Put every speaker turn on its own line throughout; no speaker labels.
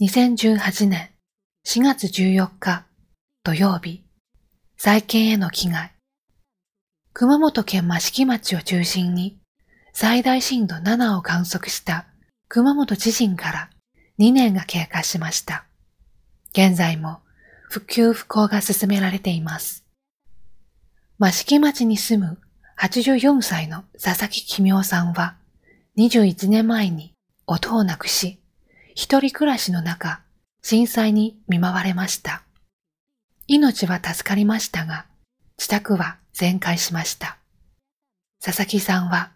2018年4月14日土曜日、再建への危害。熊本県益城町を中心に最大震度7を観測した熊本地震から2年が経過しました。現在も復旧復興が進められています。益城町に住む84歳の佐々木奇妙さんは21年前に音をなくし、一人暮らしの中、震災に見舞われました。命は助かりましたが、自宅は全壊しました。佐々木さんは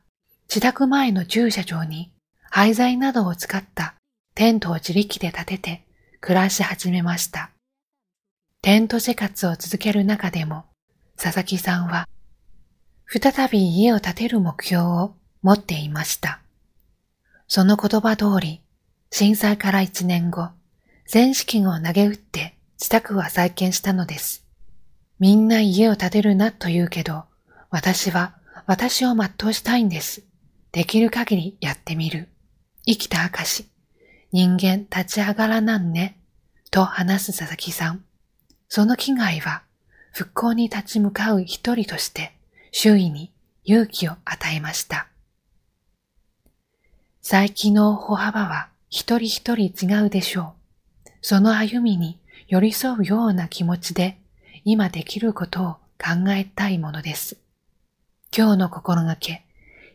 自宅前の駐車場に廃材などを使ったテントを自力で建てて暮らし始めました。テント生活を続ける中でも、佐々木さんは再び家を建てる目標を持っていました。その言葉通り、震災から一年後、全資金を投げ打って自宅は再建したのです。みんな家を建てるなと言うけど、私は私を全うしたいんです。できる限りやってみる。生きた証。人間立ち上がらなんね。と話す佐々木さん。その危害は復興に立ち向かう一人として周囲に勇気を与えました。再起の歩幅は一人一人違うでしょう。その歩みに寄り添うような気持ちで今できることを考えたいものです。今日の心がけ、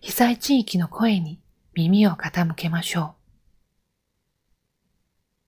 被災地域の声に耳を傾けましょう。